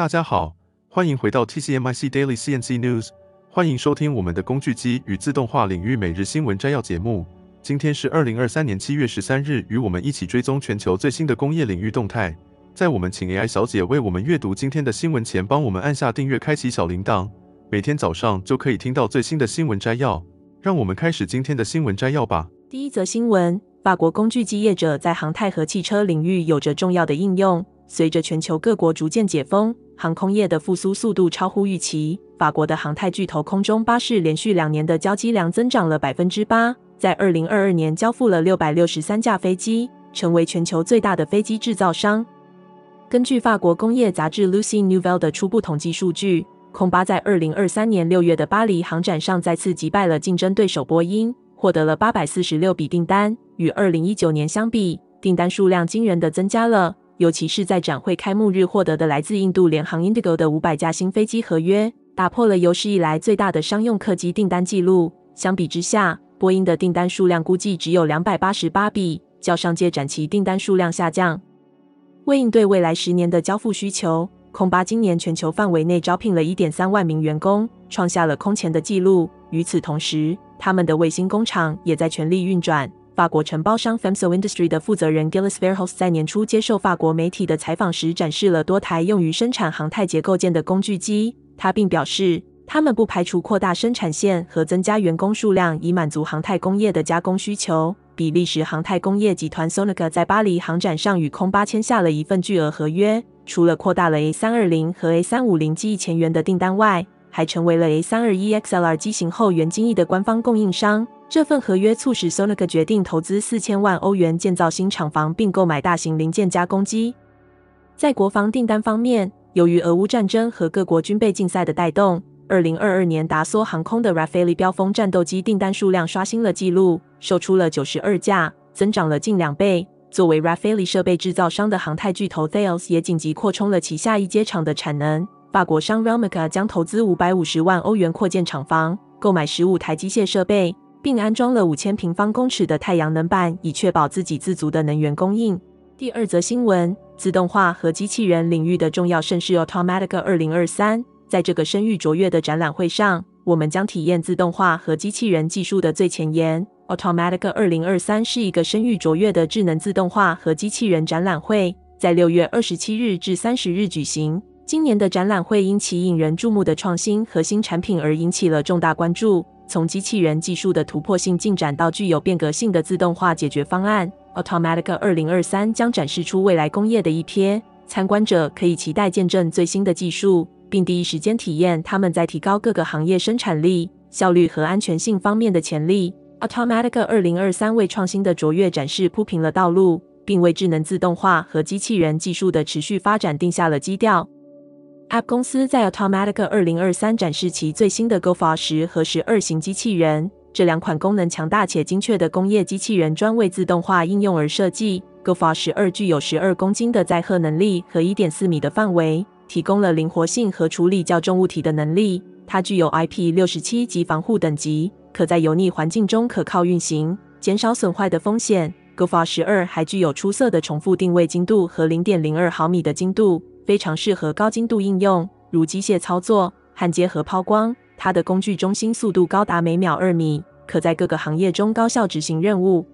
大家好，欢迎回到 TCMIC Daily CNC News，欢迎收听我们的工具机与自动化领域每日新闻摘要节目。今天是二零二三年七月十三日，与我们一起追踪全球最新的工业领域动态。在我们请 AI 小姐为我们阅读今天的新闻前，帮我们按下订阅，开启小铃铛，每天早上就可以听到最新的新闻摘要。让我们开始今天的新闻摘要吧。第一则新闻：法国工具机业者在航太和汽车领域有着重要的应用。随着全球各国逐渐解封，航空业的复苏速度超乎预期。法国的航太巨头空中巴士连续两年的交机量增长了百分之八，在二零二二年交付了六百六十三架飞机，成为全球最大的飞机制造商。根据法国工业杂志 Lucie Nouvelle 的初步统计数据，空巴在二零二三年六月的巴黎航展上再次击败了竞争对手波音，获得了八百四十六笔订单，与二零一九年相比，订单数量惊人的增加了。尤其是在展会开幕日获得的来自印度联航 Indigo 的五百架新飞机合约，打破了有史以来最大的商用客机订单记录。相比之下，波音的订单数量估计只有两百八十八笔，较上届展期订单数量下降。为应对未来十年的交付需求，空巴今年全球范围内招聘了一点三万名员工，创下了空前的纪录。与此同时，他们的卫星工厂也在全力运转。法国承包商 Femso Industry 的负责人 Gilles Verhulst 在年初接受法国媒体的采访时，展示了多台用于生产航太结构件的工具机。他并表示，他们不排除扩大生产线和增加员工数量，以满足航太工业的加工需求。比利时航太工业集团 Sonica 在巴黎航展上与空巴签下了一份巨额合约，除了扩大了 A 三二零和 A 三五零机前缘的订单外，还成为了 A 三二一 XLR 机型后缘机翼的官方供应商。这份合约促使 Sonica 决定投资四千万欧元建造新厂房，并购买大型零件加工机。在国防订单方面，由于俄乌战争和各国军备竞赛的带动，二零二二年达索航空的 Rafale 标风战斗机订单数量刷新了纪录，售出了九十二架，增长了近两倍。作为 Rafale 设备制造商的航太巨头 Thales 也紧急扩充了旗下一阶厂的产能。法国商 Ramaca 将投资五百五十万欧元扩建厂房，购买十五台机械设备。并安装了五千平方公尺的太阳能板，以确保自给自足的能源供应。第二则新闻：自动化和机器人领域的重要盛事 Automatica 2023。在这个声誉卓越的展览会上，我们将体验自动化和机器人技术的最前沿。Automatica 2023是一个声誉卓越的智能自动化和机器人展览会，在六月二十七日至三十日举行。今年的展览会因其引人注目的创新和新产品而引起了重大关注。从机器人技术的突破性进展到具有变革性的自动化解决方案，Automatica 2023将展示出未来工业的一瞥。参观者可以期待见证最新的技术，并第一时间体验他们在提高各个行业生产力、效率和安全性方面的潜力。Automatica 2023为创新的卓越展示铺平了道路，并为智能自动化和机器人技术的持续发展定下了基调。App 公司在 Automatica 2023展示其最新的 GoFor 十和十二型机器人。这两款功能强大且精确的工业机器人专为自动化应用而设计。GoFor 十二具有十二公斤的载荷能力和一点四米的范围，提供了灵活性和处理较重物体的能力。它具有 IP67 级防护等级，可在油腻环境中可靠运行，减少损坏的风险。GoFor 十二还具有出色的重复定位精度和零点零二毫米的精度。非常适合高精度应用，如机械操作、焊接和抛光。它的工具中心速度高达每秒二米，可在各个行业中高效执行任务。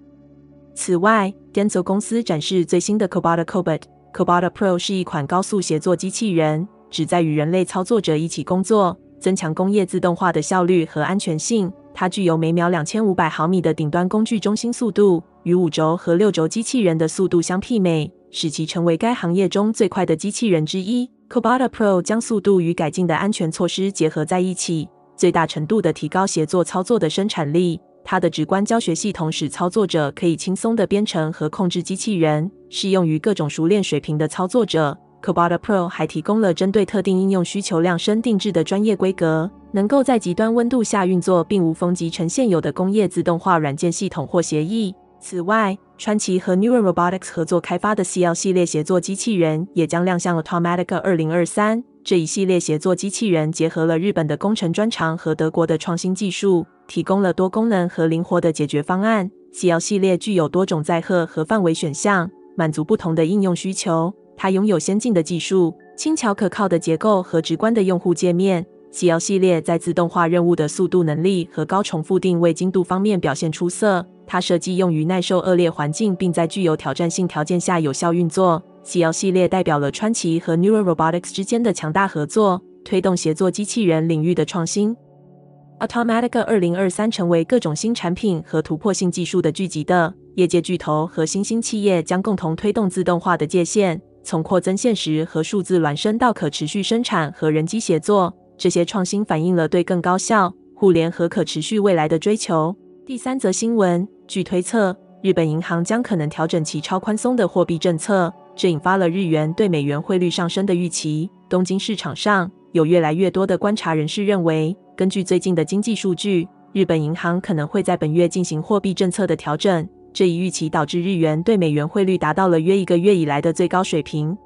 此外，Denso 公司展示最新的 cobot Cobot。Cobotta Pro 是一款高速协作机器人，旨在与人类操作者一起工作，增强工业自动化的效率和安全性。它具有每秒两千五百毫米的顶端工具中心速度，与五轴和六轴机器人的速度相媲美。使其成为该行业中最快的机器人之一。cobota Pro 将速度与改进的安全措施结合在一起，最大程度地提高协作操作的生产力。它的直观教学系统使操作者可以轻松地编程和控制机器人，适用于各种熟练水平的操作者。Cobotta Pro 还提供了针对特定应用需求量身定制的专业规格，能够在极端温度下运作，并无缝集成现有的工业自动化软件系统或协议。此外，川崎和 Neuro Robotics 合作开发的 CL 系列协作机器人也将亮相了 Automatica 2023。这一系列协作机器人结合了日本的工程专长和德国的创新技术，提供了多功能和灵活的解决方案。CL 系列具有多种载荷和范围选项，满足不同的应用需求。它拥有先进的技术，轻巧可靠的结构和直观的用户界面，CL 系列在自动化任务的速度能力和高重复定位精度方面表现出色。它设计用于耐受恶劣环境，并在具有挑战性条件下有效运作。CL 系列代表了川崎和 Neuro Robotics 之间的强大合作，推动协作机器人领域的创新。Automatica 二零二三成为各种新产品和突破性技术的聚集地，业界巨头和新兴企业将共同推动自动化的界限。从扩增现实和数字孪生到可持续生产和人机协作，这些创新反映了对更高效、互联和可持续未来的追求。第三则新闻，据推测，日本银行将可能调整其超宽松的货币政策，这引发了日元对美元汇率上升的预期。东京市场上有越来越多的观察人士认为，根据最近的经济数据，日本银行可能会在本月进行货币政策的调整。这一预期导致日元对美元汇率达到了约一个月以来的最高水平。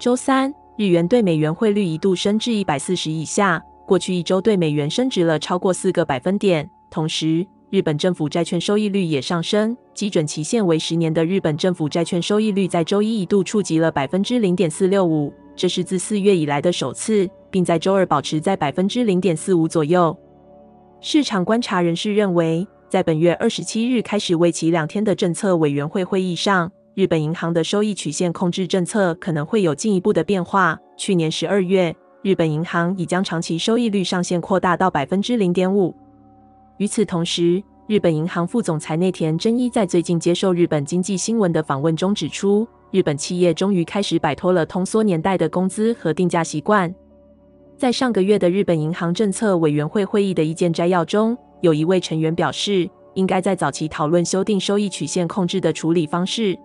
周三，日元对美元汇率一度升至一百四十以下，过去一周对美元升值了超过四个百分点。同时，日本政府债券收益率也上升，基准期限为十年的日本政府债券收益率在周一一度触及了百分之零点四六五，这是自四月以来的首次，并在周二保持在百分之零点四五左右。市场观察人士认为，在本月二十七日开始为期两天的政策委员会会议上，日本银行的收益曲线控制政策可能会有进一步的变化。去年十二月，日本银行已将长期收益率上限扩大到百分之零点五。与此同时，日本银行副总裁内田真一在最近接受日本经济新闻的访问中指出，日本企业终于开始摆脱了通缩年代的工资和定价习惯。在上个月的日本银行政策委员会会议的意见摘要中，有一位成员表示，应该在早期讨论修订收益曲线控制的处理方式。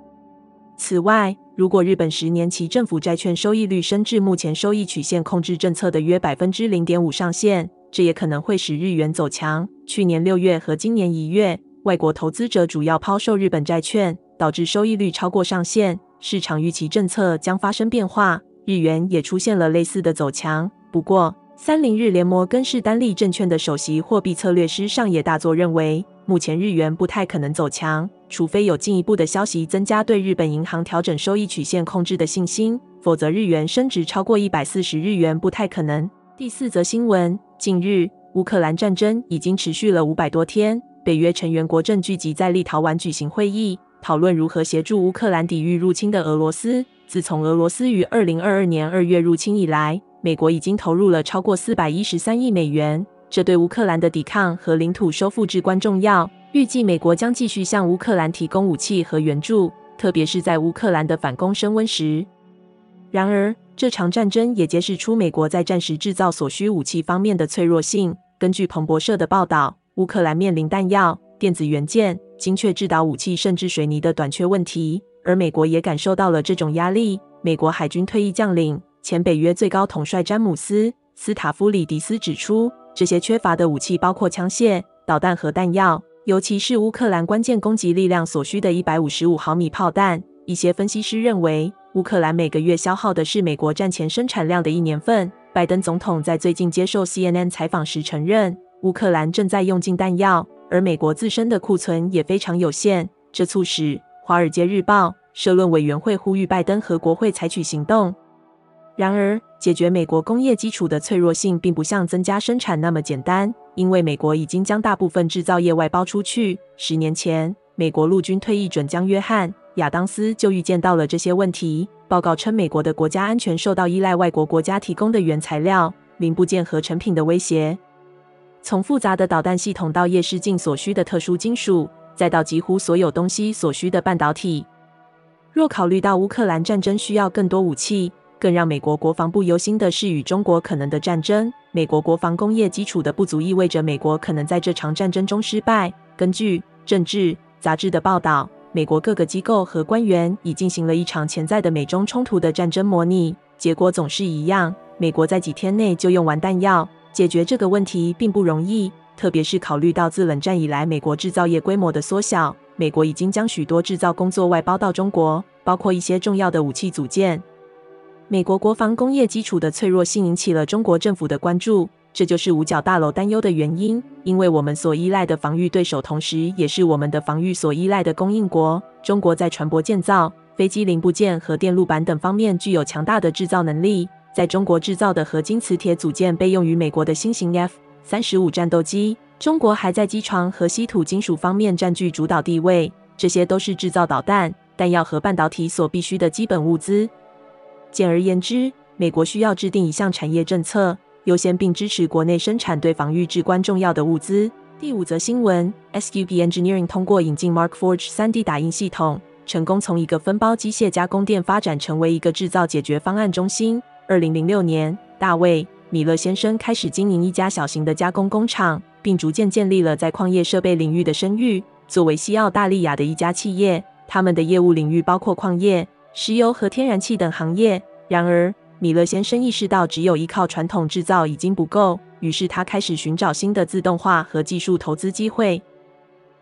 此外，如果日本十年期政府债券收益率升至目前收益曲线控制政策的约百分之零点五上限，这也可能会使日元走强。去年六月和今年一月，外国投资者主要抛售日本债券，导致收益率超过上限。市场预期政策将发生变化，日元也出现了类似的走强。不过，三菱日联摩根士丹利证券的首席货币策略师上野大作认为，目前日元不太可能走强，除非有进一步的消息增加对日本银行调整收益曲线控制的信心，否则日元升值超过一百四十日元不太可能。第四则新闻：近日，乌克兰战争已经持续了五百多天，北约成员国正聚集在立陶宛举行会议，讨论如何协助乌克兰抵御入侵的俄罗斯。自从俄罗斯于二零二二年二月入侵以来，美国已经投入了超过四百一十三亿美元，这对乌克兰的抵抗和领土收复至关重要。预计美国将继续向乌克兰提供武器和援助，特别是在乌克兰的反攻升温时。然而，这场战争也揭示出美国在战时制造所需武器方面的脆弱性。根据彭博社的报道，乌克兰面临弹药、电子元件、精确制导武器甚至水泥的短缺问题，而美国也感受到了这种压力。美国海军退役将领。前北约最高统帅詹姆斯·斯塔夫里迪斯指出，这些缺乏的武器包括枪械、导弹和弹药，尤其是乌克兰关键攻击力量所需的一百五十五毫米炮弹。一些分析师认为，乌克兰每个月消耗的是美国战前生产量的一年份。拜登总统在最近接受 CNN 采访时承认，乌克兰正在用尽弹药，而美国自身的库存也非常有限。这促使《华尔街日报》社论委员会呼吁拜登和国会采取行动。然而，解决美国工业基础的脆弱性并不像增加生产那么简单，因为美国已经将大部分制造业外包出去。十年前，美国陆军退役准将约翰·亚当斯就预见到了这些问题。报告称，美国的国家安全受到依赖外国国家提供的原材料、零部件和成品的威胁。从复杂的导弹系统到夜视镜所需的特殊金属，再到几乎所有东西所需的半导体。若考虑到乌克兰战争需要更多武器，更让美国国防部忧心的是与中国可能的战争。美国国防工业基础的不足意味着美国可能在这场战争中失败。根据《政治》杂志的报道，美国各个机构和官员已进行了一场潜在的美中冲突的战争模拟，结果总是一样：美国在几天内就用完弹药。解决这个问题并不容易，特别是考虑到自冷战以来美国制造业规模的缩小。美国已经将许多制造工作外包到中国，包括一些重要的武器组件。美国国防工业基础的脆弱性引起了中国政府的关注，这就是五角大楼担忧的原因。因为我们所依赖的防御对手，同时也是我们的防御所依赖的供应国。中国在船舶建造、飞机零部件和电路板等方面具有强大的制造能力。在中国制造的合金磁铁组件被用于美国的新型 F 三十五战斗机。中国还在机床和稀土金属方面占据主导地位。这些都是制造导弹、弹药和半导体所必需的基本物资。简而言之，美国需要制定一项产业政策，优先并支持国内生产对防御至关重要的物资。第五则新闻：SQP Engineering 通过引进 Markforged 3D 打印系统，成功从一个分包机械加工店发展成为一个制造解决方案中心。二零零六年，大卫·米勒先生开始经营一家小型的加工工厂，并逐渐建立了在矿业设备领域的声誉。作为西澳大利亚的一家企业，他们的业务领域包括矿业、石油和天然气等行业。然而，米勒先生意识到只有依靠传统制造已经不够。于是他开始寻找新的自动化和技术投资机会。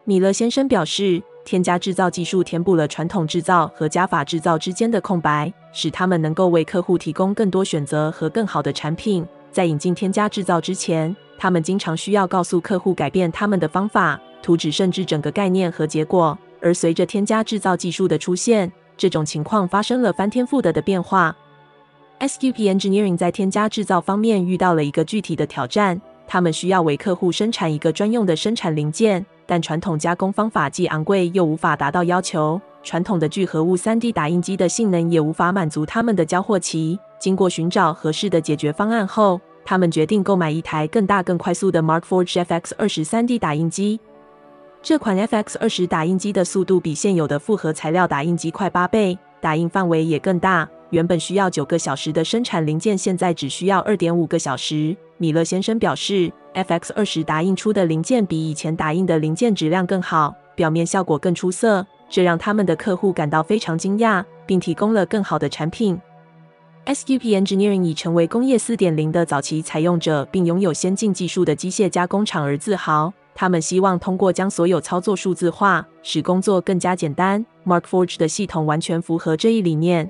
米勒先生表示，添加制造技术填补了传统制造和加法制造之间的空白，使他们能够为客户提供更多选择和更好的产品。在引进添加制造之前，他们经常需要告诉客户改变他们的方法、图纸甚至整个概念和结果。而随着添加制造技术的出现，这种情况发生了翻天覆地的变化。SQP Engineering 在添加制造方面遇到了一个具体的挑战，他们需要为客户生产一个专用的生产零件，但传统加工方法既昂贵又无法达到要求，传统的聚合物 3D 打印机的性能也无法满足他们的交货期。经过寻找合适的解决方案后，他们决定购买一台更大、更快速的 Markforged FX20 3D 打印机。这款 FX20 打印机的速度比现有的复合材料打印机快八倍，打印范围也更大。原本需要九个小时的生产零件，现在只需要二点五个小时。米勒先生表示，FX 二十打印出的零件比以前打印的零件质量更好，表面效果更出色，这让他们的客户感到非常惊讶，并提供了更好的产品。SQP Engineering 已成为工业四点零的早期采用者，并拥有先进技术的机械加工厂而自豪。他们希望通过将所有操作数字化，使工作更加简单。Markforge 的系统完全符合这一理念。